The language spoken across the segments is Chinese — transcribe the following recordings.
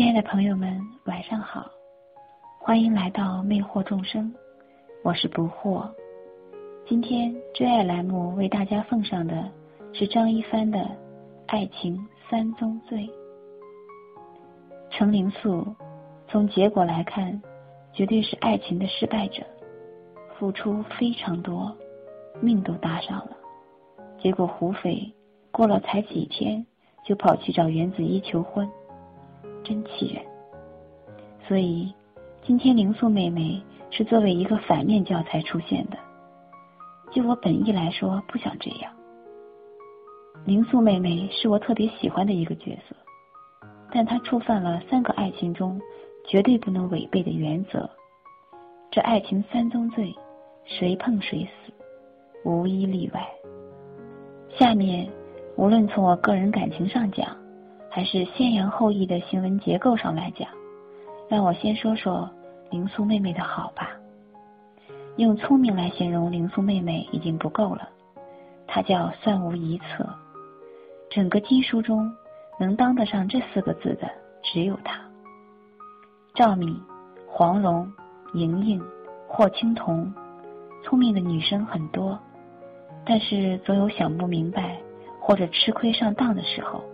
亲爱的朋友们，晚上好，欢迎来到魅惑众生，我是不惑。今天追爱栏目为大家奉上的是张一帆的《爱情三宗罪》。程灵素从结果来看，绝对是爱情的失败者，付出非常多，命都搭上了，结果胡斐过了才几天就跑去找袁子怡求婚。真气人！所以，今天灵素妹妹是作为一个反面教材出现的。就我本意来说，不想这样。灵素妹妹是我特别喜欢的一个角色，但她触犯了三个爱情中绝对不能违背的原则。这爱情三宗罪，谁碰谁死，无一例外。下面，无论从我个人感情上讲，还是先扬后抑的行文结构上来讲，让我先说说灵素妹妹的好吧。用聪明来形容灵素妹妹已经不够了，她叫算无一策。整个经书中能当得上这四个字的只有她。赵敏、黄蓉、莹莹、霍青桐，聪明的女生很多，但是总有想不明白或者吃亏上当的时候。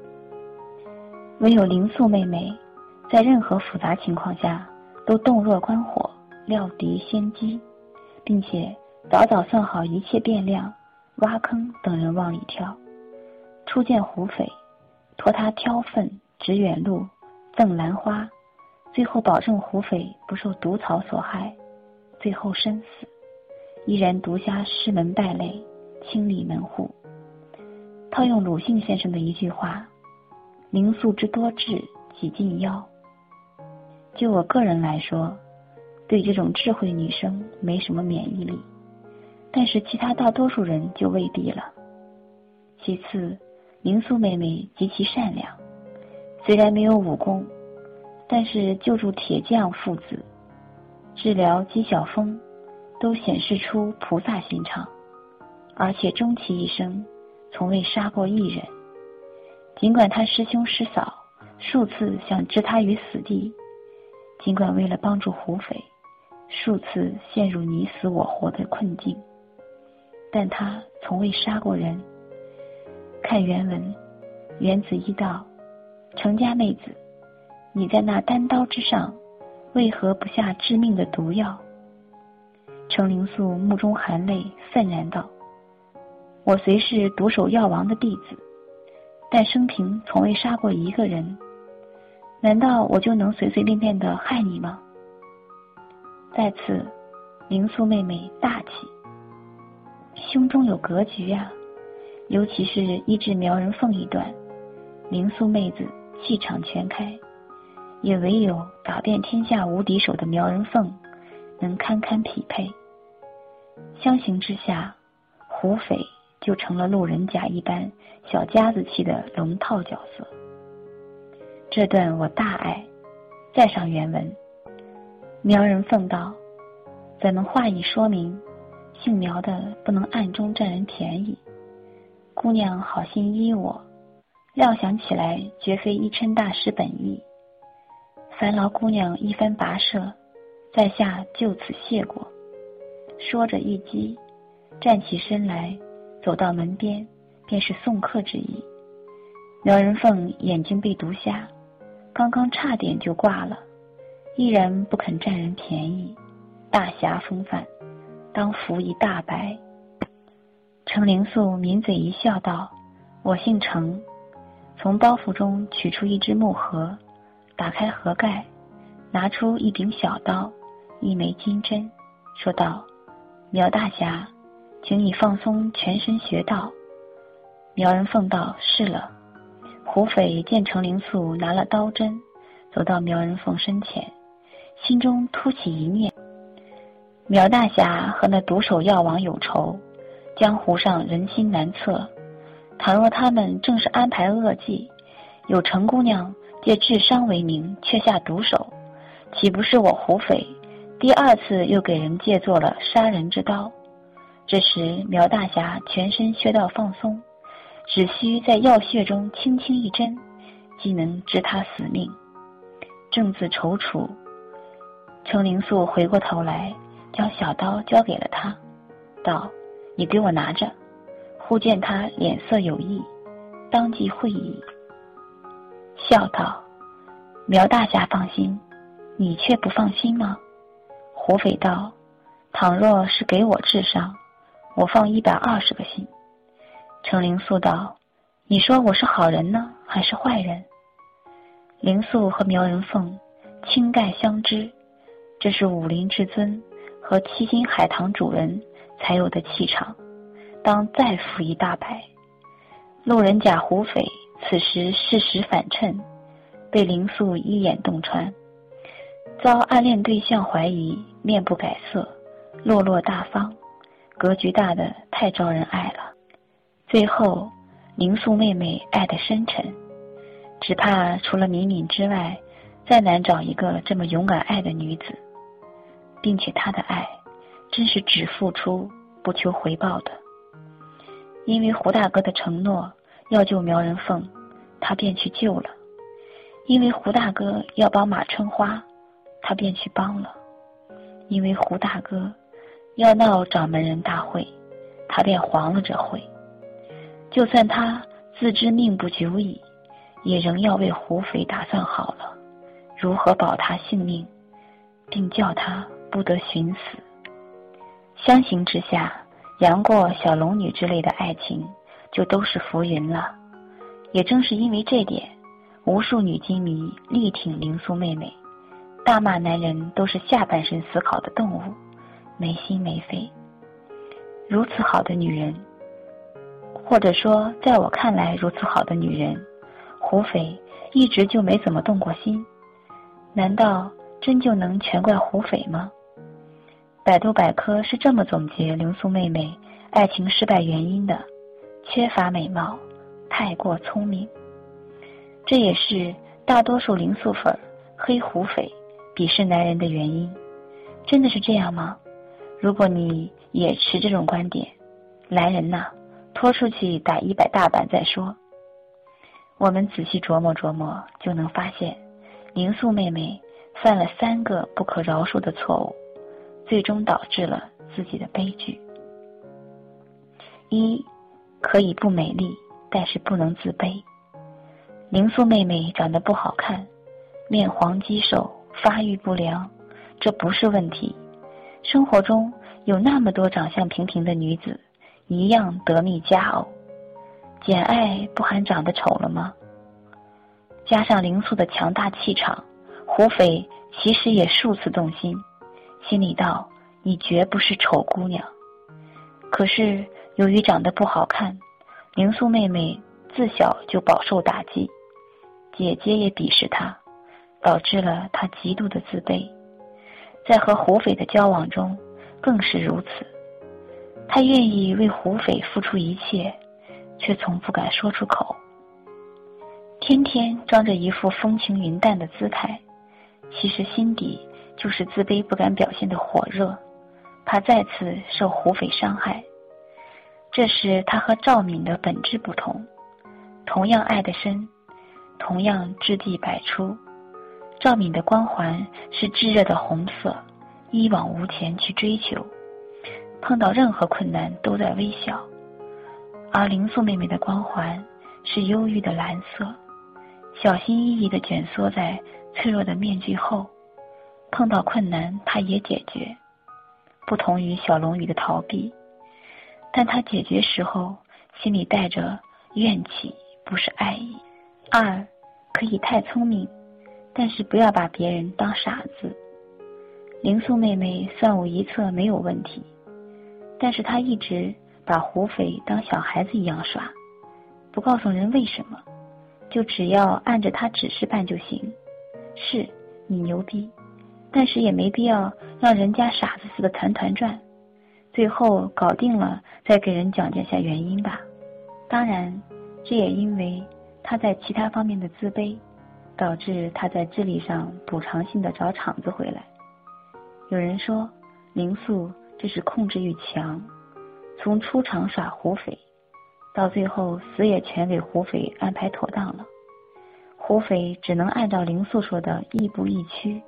唯有灵素妹妹，在任何复杂情况下都洞若观火，料敌先机，并且早早算好一切变量，挖坑等人往里跳。初见胡斐，托他挑粪、指远路、赠兰花，最后保证胡斐不受毒草所害，最后身死，依然独家师门败类，清理门户。套用鲁迅先生的一句话。灵素之多智，几近妖。就我个人来说，对这种智慧女生没什么免疫力，但是其他大多数人就未必了。其次，灵素妹妹极其善良，虽然没有武功，但是救助铁匠父子、治疗姬小峰，都显示出菩萨心肠，而且终其一生，从未杀过一人。尽管他师兄师嫂数次想置他于死地，尽管为了帮助胡斐，数次陷入你死我活的困境，但他从未杀过人。看原文，原子一道：“程家妹子，你在那单刀之上，为何不下致命的毒药？”程灵素目中含泪，愤然道：“我虽是独守药王的弟子。”但生平从未杀过一个人，难道我就能随随便便的害你吗？在此，灵素妹妹大气，胸中有格局呀，尤其是医治苗人凤一段，灵素妹子气场全开，也唯有打遍天下无敌手的苗人凤能堪堪匹配。相形之下，胡斐。就成了路人甲一般小家子气的龙套角色。这段我大爱。再上原文，苗人奉道：“咱们话已说明，姓苗的不能暗中占人便宜。姑娘好心依我，料想起来绝非一琛大师本意。烦劳姑娘一番跋涉，在下就此谢过。”说着一击，站起身来。走到门边，便是送客之意。苗人凤眼睛被毒瞎，刚刚差点就挂了，依然不肯占人便宜，大侠风范，当服一大白。程灵素抿嘴一笑，道：“我姓程。”从包袱中取出一只木盒，打开盒盖，拿出一柄小刀，一枚金针，说道：“苗大侠。”请你放松全身穴道。苗人凤道：“是了。”胡斐见程灵素拿了刀针，走到苗人凤身前，心中突起一念：苗大侠和那毒手药王有仇，江湖上人心难测。倘若他们正是安排恶计，有程姑娘借治伤为名却下毒手，岂不是我胡斐第二次又给人借做了杀人之刀？这时，苗大侠全身穴道放松，只需在药穴中轻轻一针，即能治他死命。正自踌躇。程灵素回过头来，将小刀交给了他，道：“你给我拿着。”忽见他脸色有异，当即会意，笑道：“苗大侠放心，你却不放心吗？”胡斐道：“倘若是给我治伤，我放一百二十个心。”程灵素道：“你说我是好人呢，还是坏人？”灵素和苗人凤倾盖相知。这是武林至尊和七星海棠主人才有的气场。当再负一大败，路人甲胡斐此时事实反衬，被灵素一眼洞穿，遭暗恋对象怀疑，面不改色，落落大方，格局大的太招人爱了。最后，灵素妹妹爱得深沉，只怕除了敏敏之外，再难找一个这么勇敢爱的女子。并且他的爱，真是只付出不求回报的。因为胡大哥的承诺要救苗人凤，他便去救了；因为胡大哥要帮马春花，他便去帮了；因为胡大哥要闹掌门人大会，他便黄了这会。就算他自知命不久矣，也仍要为胡斐打算好了，如何保他性命，并叫他。不得寻死。相形之下，杨过、小龙女之类的爱情就都是浮云了。也正是因为这点，无数女金迷力挺灵苏妹妹，大骂男人都是下半身思考的动物，没心没肺。如此好的女人，或者说在我看来如此好的女人，胡斐一直就没怎么动过心。难道真就能全怪胡斐吗？百度百科是这么总结灵素妹妹爱情失败原因的：缺乏美貌，太过聪明。这也是大多数灵素粉黑胡斐鄙视男人的原因。真的是这样吗？如果你也持这种观点，来人呐，拖出去打一百大板再说。我们仔细琢磨琢磨，就能发现，灵素妹妹犯了三个不可饶恕的错误。最终导致了自己的悲剧。一，可以不美丽，但是不能自卑。灵素妹妹长得不好看，面黄肌瘦，发育不良，这不是问题。生活中有那么多长相平平的女子，一样得蜜佳偶。简爱不还长得丑了吗？加上灵素的强大气场，胡斐其实也数次动心。心里道：“你绝不是丑姑娘。”可是由于长得不好看，灵素妹妹自小就饱受打击，姐姐也鄙视她，导致了她极度的自卑。在和胡斐的交往中，更是如此。他愿意为胡斐付出一切，却从不敢说出口，天天装着一副风轻云淡的姿态，其实心底……就是自卑不敢表现的火热，怕再次受胡斐伤害。这是他和赵敏的本质不同，同样爱得深，同样掷地百出。赵敏的光环是炙热的红色，一往无前去追求，碰到任何困难都在微笑；而林素妹妹的光环是忧郁的蓝色，小心翼翼地蜷缩在脆弱的面具后。碰到困难，他也解决，不同于小龙女的逃避，但他解决时候心里带着怨气，不是爱意。二，可以太聪明，但是不要把别人当傻子。灵素妹妹算我一策没有问题，但是她一直把胡斐当小孩子一样耍，不告诉人为什么，就只要按着他指示办就行。是你牛逼。但是也没必要让人家傻子似的团团转，最后搞定了再给人讲解下原因吧。当然，这也因为他在其他方面的自卑，导致他在智力上补偿性的找场子回来。有人说，林素这是控制欲强，从出场耍胡匪，到最后死也全给胡匪安排妥当了。胡斐只能按照林素说的亦步亦趋，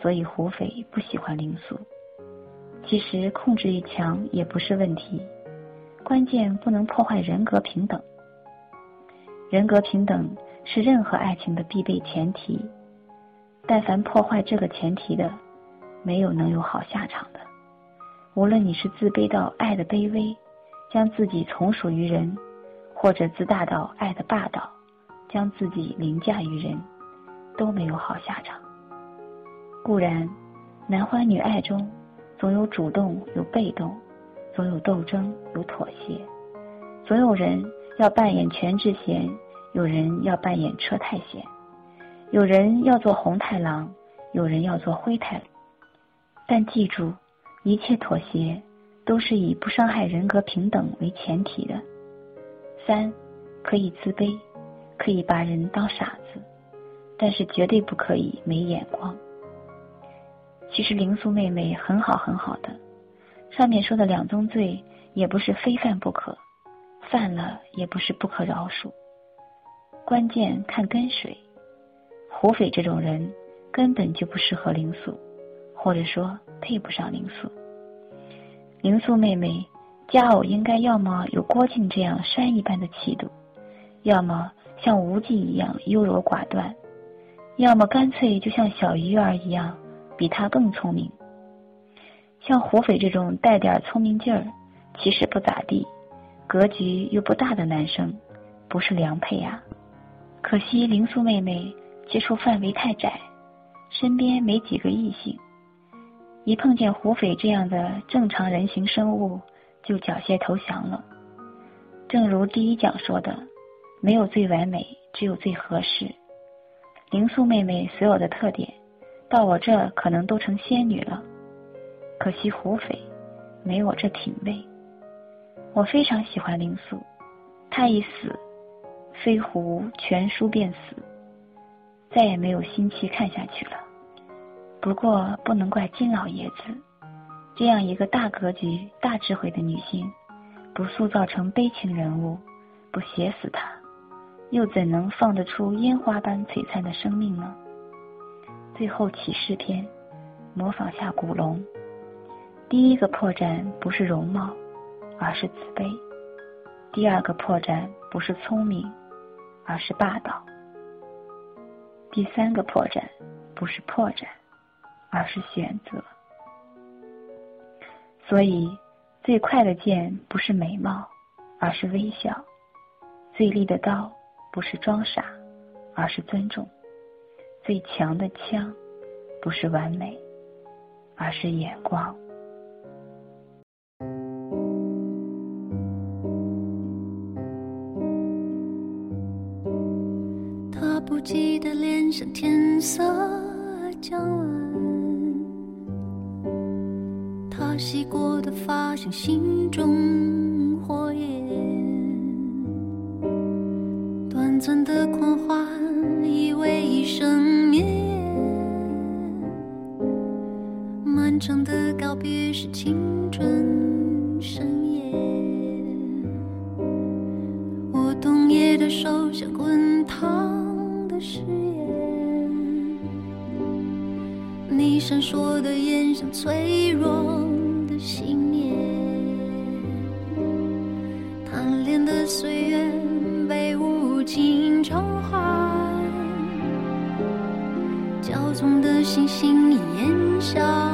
所以胡斐不喜欢林素。其实控制欲强也不是问题，关键不能破坏人格平等。人格平等是任何爱情的必备前提，但凡破坏这个前提的，没有能有好下场的。无论你是自卑到爱的卑微，将自己从属于人，或者自大到爱的霸道，将自己凌驾于人，都没有好下场。固然，男欢女爱中。总有主动，有被动；总有斗争，有妥协；总有人要扮演全智贤，有人要扮演车太贤；有人要做红太狼，有人要做灰太狼。但记住，一切妥协都是以不伤害人格平等为前提的。三，可以自卑，可以把人当傻子，但是绝对不可以没眼光。其实灵素妹妹很好很好的，上面说的两宗罪也不是非犯不可，犯了也不是不可饶恕。关键看跟谁，胡斐这种人根本就不适合灵素，或者说配不上灵素。灵素妹妹佳偶应该要么有郭靖这样山一般的气度，要么像无忌一样优柔寡断，要么干脆就像小鱼儿一样。比他更聪明，像胡斐这种带点聪明劲儿，其实不咋地，格局又不大的男生，不是良配啊。可惜灵素妹妹接触范围太窄，身边没几个异性，一碰见胡斐这样的正常人形生物，就缴械投降了。正如第一讲说的，没有最完美，只有最合适。灵素妹妹所有的特点。到我这可能都成仙女了，可惜胡斐没我这品味。我非常喜欢灵素，她一死，飞狐全书便死，再也没有心气看下去了。不过不能怪金老爷子，这样一个大格局、大智慧的女性，不塑造成悲情人物，不写死她，又怎能放得出烟花般璀璨的生命呢？最后启示篇，模仿下古龙。第一个破绽不是容貌，而是自卑；第二个破绽不是聪明，而是霸道；第三个破绽不是破绽，而是选择。所以，最快的剑不是美貌，而是微笑；最利的刀不是装傻，而是尊重。最强的枪，不是完美，而是眼光。不羁的脸上天色将晚，他洗过的发像心中火焰，短暂的狂欢以为一生。漫长的告别是青春盛宴，我冬夜的手像滚烫的誓言，你闪烁的眼像脆弱的信念，贪恋的岁月被无情偿还，骄纵的星星已烟消。